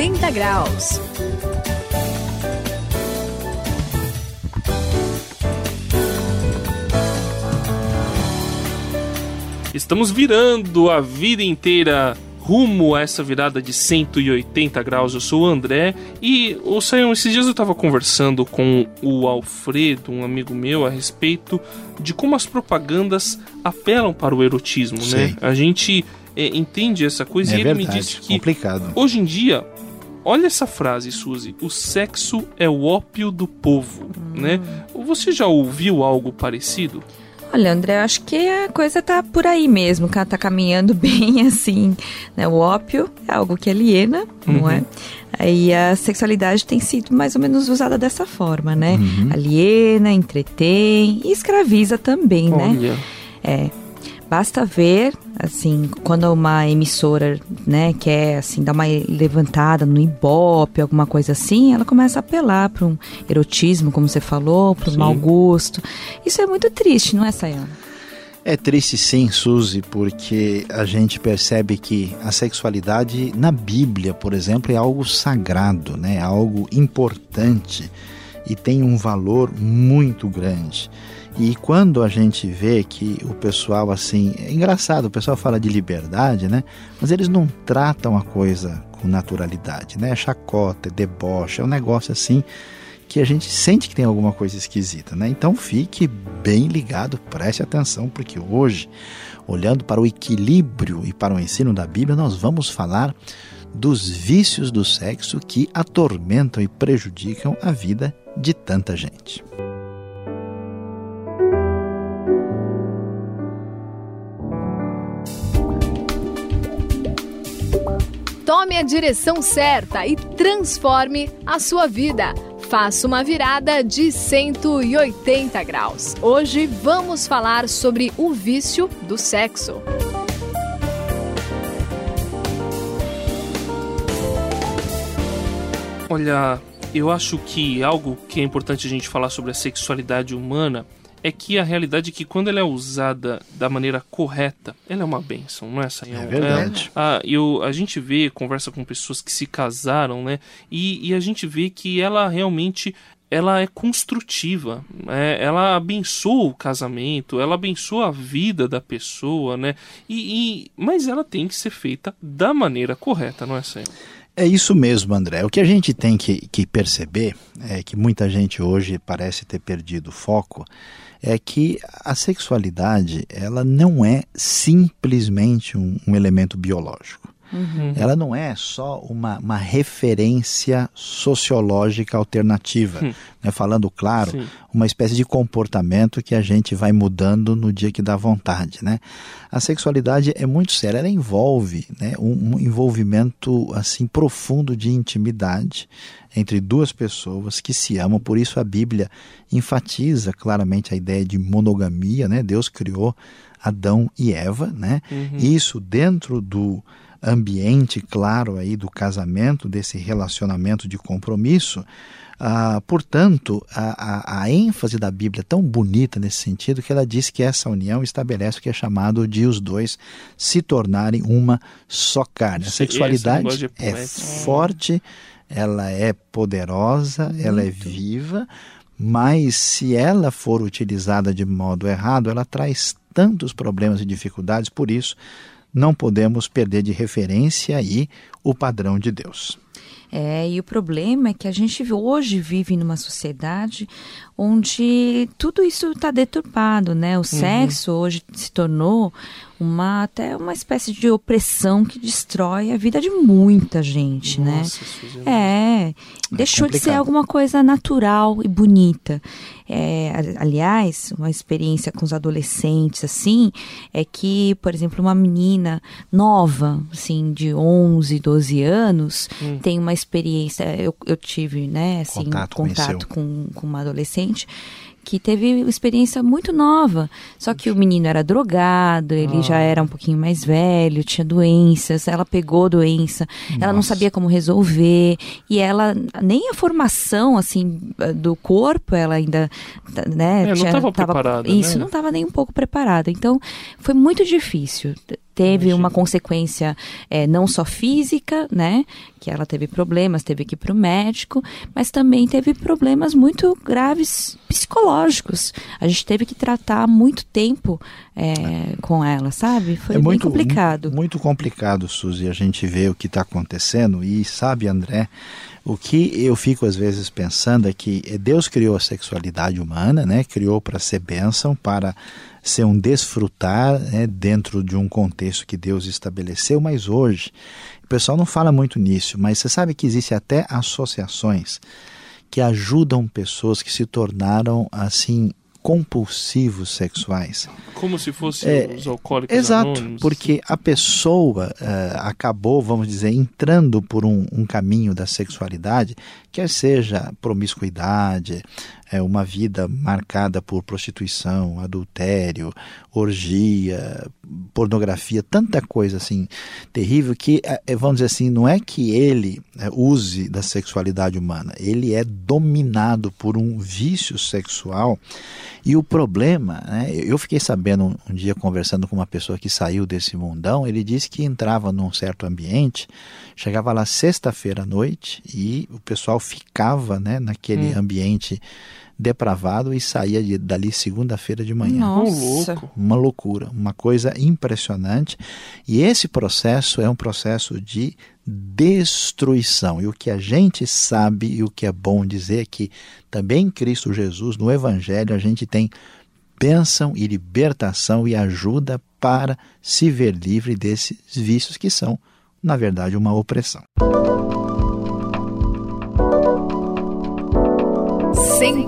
180 graus. Estamos virando a vida inteira rumo a essa virada de 180 graus. Eu sou o André e, o Sayão, esses dias eu estava conversando com o Alfredo, um amigo meu, a respeito de como as propagandas apelam para o erotismo, né? A gente é, entende essa coisa é e ele verdade, me disse que complicado. hoje em dia Olha essa frase, Suzy. O sexo é o ópio do povo, né? Você já ouviu algo parecido? Olha, André, eu acho que a coisa tá por aí mesmo, ela tá caminhando bem assim, né? O ópio é algo que aliena, não é? Aí a sexualidade tem sido mais ou menos usada dessa forma, né? Aliena, entretém e escraviza também, né? Olha. É. Basta ver, assim, quando uma emissora, né, quer, assim, dar uma levantada no Ibope, alguma coisa assim, ela começa a apelar para um erotismo, como você falou, para um mau gosto. Isso é muito triste, não é, Sayana? É triste sim, Suzy, porque a gente percebe que a sexualidade na Bíblia, por exemplo, é algo sagrado, né? É algo importante e tem um valor muito grande. E quando a gente vê que o pessoal assim, é engraçado, o pessoal fala de liberdade, né? Mas eles não tratam a coisa com naturalidade, né? É chacota, é deboche, é um negócio assim que a gente sente que tem alguma coisa esquisita, né? Então fique bem ligado, preste atenção, porque hoje, olhando para o equilíbrio e para o ensino da Bíblia, nós vamos falar dos vícios do sexo que atormentam e prejudicam a vida de tanta gente. Tome a direção certa e transforme a sua vida. Faça uma virada de 180 graus. Hoje vamos falar sobre o vício do sexo. Olha, eu acho que algo que é importante a gente falar sobre a sexualidade humana é que a realidade é que quando ela é usada da maneira correta, ela é uma benção, não é, Sayão? É verdade. ah, eu, a gente vê, conversa com pessoas que se casaram, né? E, e a gente vê que ela realmente ela é construtiva, né? ela abençoa o casamento, ela abençoa a vida da pessoa, né? E, e- mas ela tem que ser feita da maneira correta, não é, Sayão? É isso mesmo, André. O que a gente tem que, que perceber é que muita gente hoje parece ter perdido o foco é que a sexualidade ela não é simplesmente um, um elemento biológico. Ela não é só uma, uma referência sociológica alternativa, né? falando claro, Sim. uma espécie de comportamento que a gente vai mudando no dia que dá vontade. Né? A sexualidade é muito séria, ela envolve né, um, um envolvimento assim profundo de intimidade entre duas pessoas que se amam. Por isso a Bíblia enfatiza claramente a ideia de monogamia. Né? Deus criou Adão e Eva, né? E isso dentro do ambiente claro aí do casamento, desse relacionamento de compromisso. Ah, portanto, a, a, a ênfase da Bíblia é tão bonita nesse sentido que ela diz que essa união estabelece o que é chamado de os dois se tornarem uma só carne. A sexualidade é poético. forte, ela é poderosa, ela é viva, mas se ela for utilizada de modo errado, ela traz tantos problemas e dificuldades, por isso não podemos perder de referência aí o padrão de Deus. É, e o problema é que a gente hoje vive numa sociedade onde tudo isso está deturpado, né? O sexo hoje se tornou uma até uma espécie de opressão que destrói a vida de muita gente, né? Nossa, Suzy, É, deixou de ser complicado. alguma coisa natural e bonita. É, aliás, uma experiência com os adolescentes, assim, é que, por exemplo, uma menina nova, assim, de 11, 12 anos, tem uma experiência, eu, eu tive, né, assim, Contato, contato com, com uma adolescente que teve uma experiência muito nova. Só que o menino era drogado, ele já era um pouquinho mais velho, tinha doenças, ela pegou doença, ela não Nossa. sabia como resolver, e ela, nem a formação, assim, do corpo, ela ainda, né? É, não tava preparada, Isso, né? não estava nem um pouco preparada. Então, foi muito difícil. Teve uma consequência é, não só física, né? Que ela teve problemas, teve que ir para o médico, mas também teve problemas muito graves psicológicos. A gente teve que tratar muito tempo é, com ela, sabe? Foi é muito, complicado. Muito complicado, Suzy, a gente vê o que está acontecendo e sabe, André, o que eu fico às vezes pensando é que Deus criou a sexualidade humana, né? Criou para ser bênção, para ser um desfrutar né, dentro de um contexto que Deus estabeleceu, mas hoje o pessoal não fala muito nisso, mas você sabe que existe até associações que ajudam pessoas que se tornaram assim compulsivos sexuais. Como se fossem é, os alcoólicos Exato, anônimos. porque a pessoa uh, acabou, vamos dizer, entrando por um, um, caminho da sexualidade, quer seja promiscuidade, é uma vida marcada por prostituição, adultério, orgia, pornografia, tanta coisa assim terrível que, é, é, vamos dizer assim, não é que ele é, use da sexualidade humana, ele é dominado por um vício sexual. E o problema, né, eu fiquei sabendo um, um dia conversando com uma pessoa que saiu desse mundão, ele disse que entrava num certo ambiente, chegava lá sexta-feira à noite e o pessoal ficava né, naquele hum. ambiente depravado e saía de, dali segunda-feira de manhã. Nossa. Uma loucura, uma coisa impressionante. E esse processo é um processo de destruição. E o que a gente sabe e o que é bom dizer é que também em Cristo Jesus, no Evangelho, a gente tem bênção e libertação e ajuda para se ver livre desses vícios que são, na verdade, uma opressão.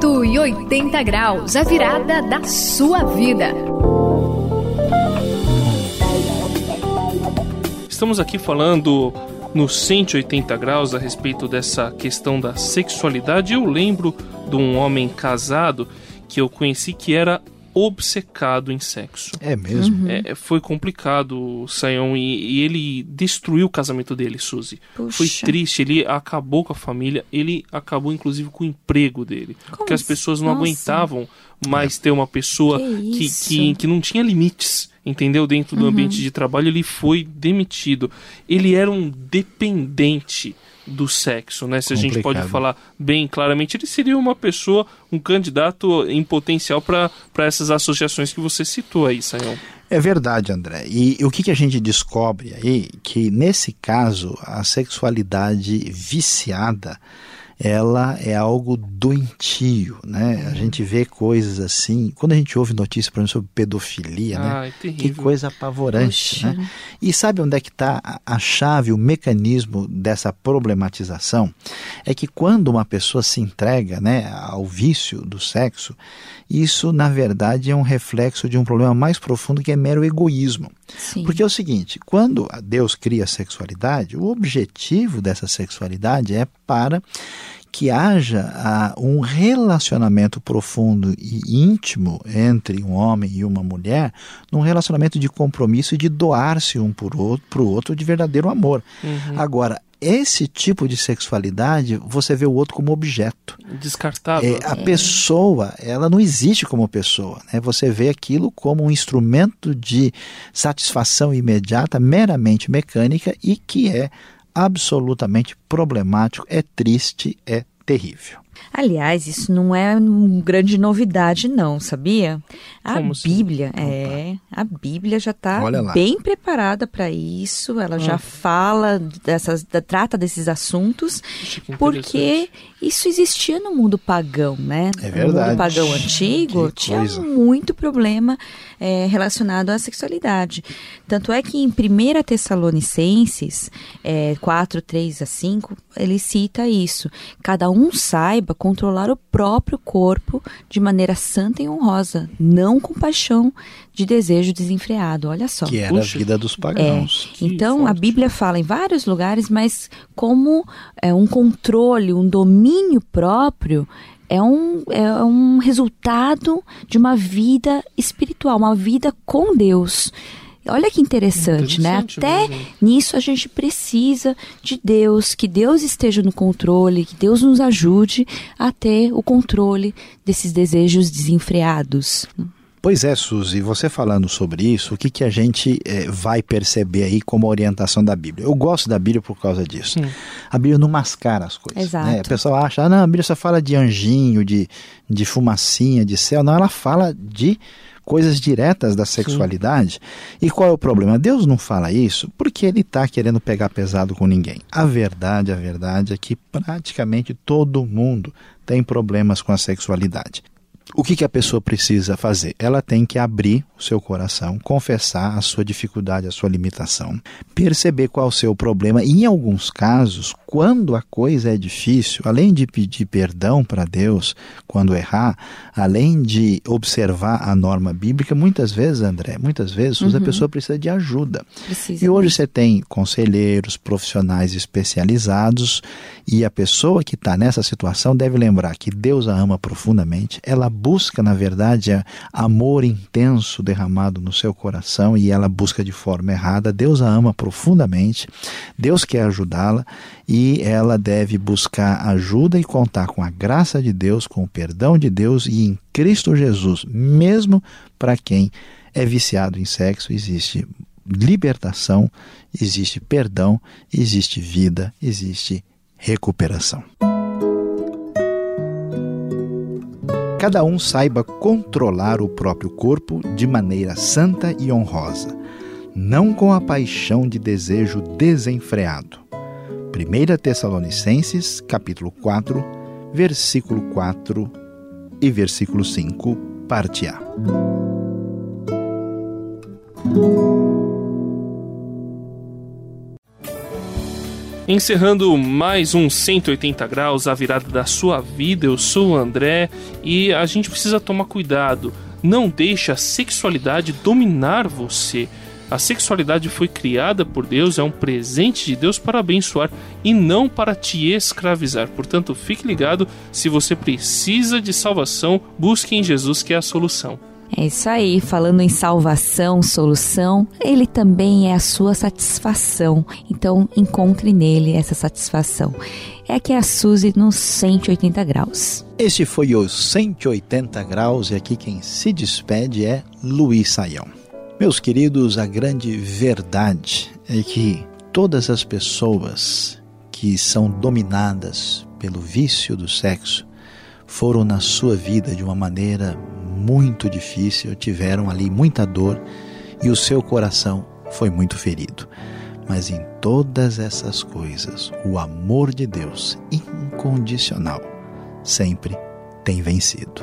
180 graus, a virada da sua vida. Estamos aqui falando no 180 graus a respeito dessa questão da sexualidade. Eu lembro de um homem casado que eu conheci que era obcecado em sexo. É mesmo? Uhum. É, foi complicado, Sayão, e, e, ele destruiu o casamento dele, Suzy. Puxa. Foi triste, ele acabou com a família, ele acabou inclusive com o emprego dele. Como porque as pessoas não Nossa. aguentavam mais ter uma pessoa que, que, que, que, não tinha limites. Entendeu? Dentro do uhum. ambiente de trabalho, ele foi demitido. Ele era um dependente do sexo, né? Se Complicado. a gente pode falar bem claramente, ele seria uma pessoa, um candidato em potencial para essas associações que você citou aí, Sayão. É verdade, André. E, e o que, que a gente descobre aí? Que nesse caso, a sexualidade viciada ela é algo doentio, né? A gente vê coisas assim, quando a gente ouve notícias, por exemplo, sobre pedofilia, né? É que coisa apavorante, né? E sabe onde é que está a chave, o mecanismo dessa problematização? É que quando uma pessoa se entrega, né, ao vício do sexo, isso na verdade é um reflexo de um problema mais profundo que é mero egoísmo. Sim. Porque é o seguinte, quando Deus cria a sexualidade, o objetivo dessa sexualidade é para que haja uh, um relacionamento profundo e íntimo entre um homem e uma mulher, num relacionamento de compromisso e de doar-se um para o outro, outro de verdadeiro amor. Uhum. Agora, esse tipo de sexualidade, você vê o outro como objeto. Descartável. É, a é. pessoa, ela não existe como pessoa. Né? Você vê aquilo como um instrumento de satisfação imediata, meramente mecânica e que é absolutamente problemático, é triste, é terrível. Aliás, isso não é uma grande novidade, não, sabia? A Como Bíblia, assim? é, a Bíblia já está bem preparada para isso. Ela hum. já fala dessas, trata desses assuntos, porque isso existia no mundo pagão, né? É verdade. No mundo pagão antigo tinha muito problema é, relacionado à sexualidade. Tanto é que em 1 Tessalonicenses é, 4, 3 a 5, ele cita isso. Cada um saiba controlar o próprio corpo de maneira santa e honrosa, não com paixão de desejo desenfreado. Olha só. Que era Puxa. a vida dos pagãos. É. Então, forte. a Bíblia fala em vários lugares, mas como é, um controle, um domínio próprio é um, é um resultado de uma vida espiritual, uma vida com Deus. Olha que interessante, né? interessante né? Até mesmo. nisso a gente precisa de Deus, que Deus esteja no controle, que Deus nos ajude a ter o controle desses desejos desenfreados. Pois é, Suzy, você falando sobre isso, o que, que a gente é, vai perceber aí como orientação da Bíblia? Eu gosto da Bíblia por causa disso. Hum. A Bíblia não mascara as coisas. Exato. Né? A pessoa acha, ah, não, a Bíblia só fala de anjinho, de, de fumacinha, de céu. Não, ela fala de coisas diretas da sexualidade. Sim. E qual é o problema? Deus não fala isso porque ele está querendo pegar pesado com ninguém. A verdade, a verdade é que praticamente todo mundo tem problemas com a sexualidade. O que, que a pessoa precisa fazer? Ela tem que abrir o seu coração, confessar a sua dificuldade, a sua limitação, perceber qual é o seu problema e, em alguns casos, quando a coisa é difícil, além de pedir perdão para Deus quando errar, além de observar a norma bíblica, muitas vezes, André, muitas vezes uhum. a pessoa precisa de ajuda. Precisa. E hoje você tem conselheiros, profissionais especializados e a pessoa que está nessa situação deve lembrar que Deus a ama profundamente, ela busca, na verdade, amor intenso derramado no seu coração e ela busca de forma errada. Deus a ama profundamente, Deus quer ajudá-la e ela deve buscar ajuda e contar com a graça de Deus, com o perdão de Deus e em Cristo Jesus, mesmo para quem é viciado em sexo, existe libertação, existe perdão, existe vida, existe recuperação. Cada um saiba controlar o próprio corpo de maneira santa e honrosa, não com a paixão de desejo desenfreado. 1 Tessalonicenses, capítulo 4, versículo 4 e versículo 5, parte A. Encerrando mais um 180 graus, a virada da sua vida, eu sou o André e a gente precisa tomar cuidado. Não deixe a sexualidade dominar você. A sexualidade foi criada por Deus, é um presente de Deus para abençoar e não para te escravizar. Portanto, fique ligado, se você precisa de salvação, busque em Jesus que é a solução. É isso aí, falando em salvação, solução, ele também é a sua satisfação. Então, encontre nele essa satisfação. É aqui a Suzy nos 180 graus. Este foi o 180 graus e aqui quem se despede é Luiz Saião. Meus queridos, a grande verdade é que todas as pessoas que são dominadas pelo vício do sexo foram na sua vida de uma maneira muito difícil, tiveram ali muita dor e o seu coração foi muito ferido. Mas em todas essas coisas, o amor de Deus incondicional sempre tem vencido.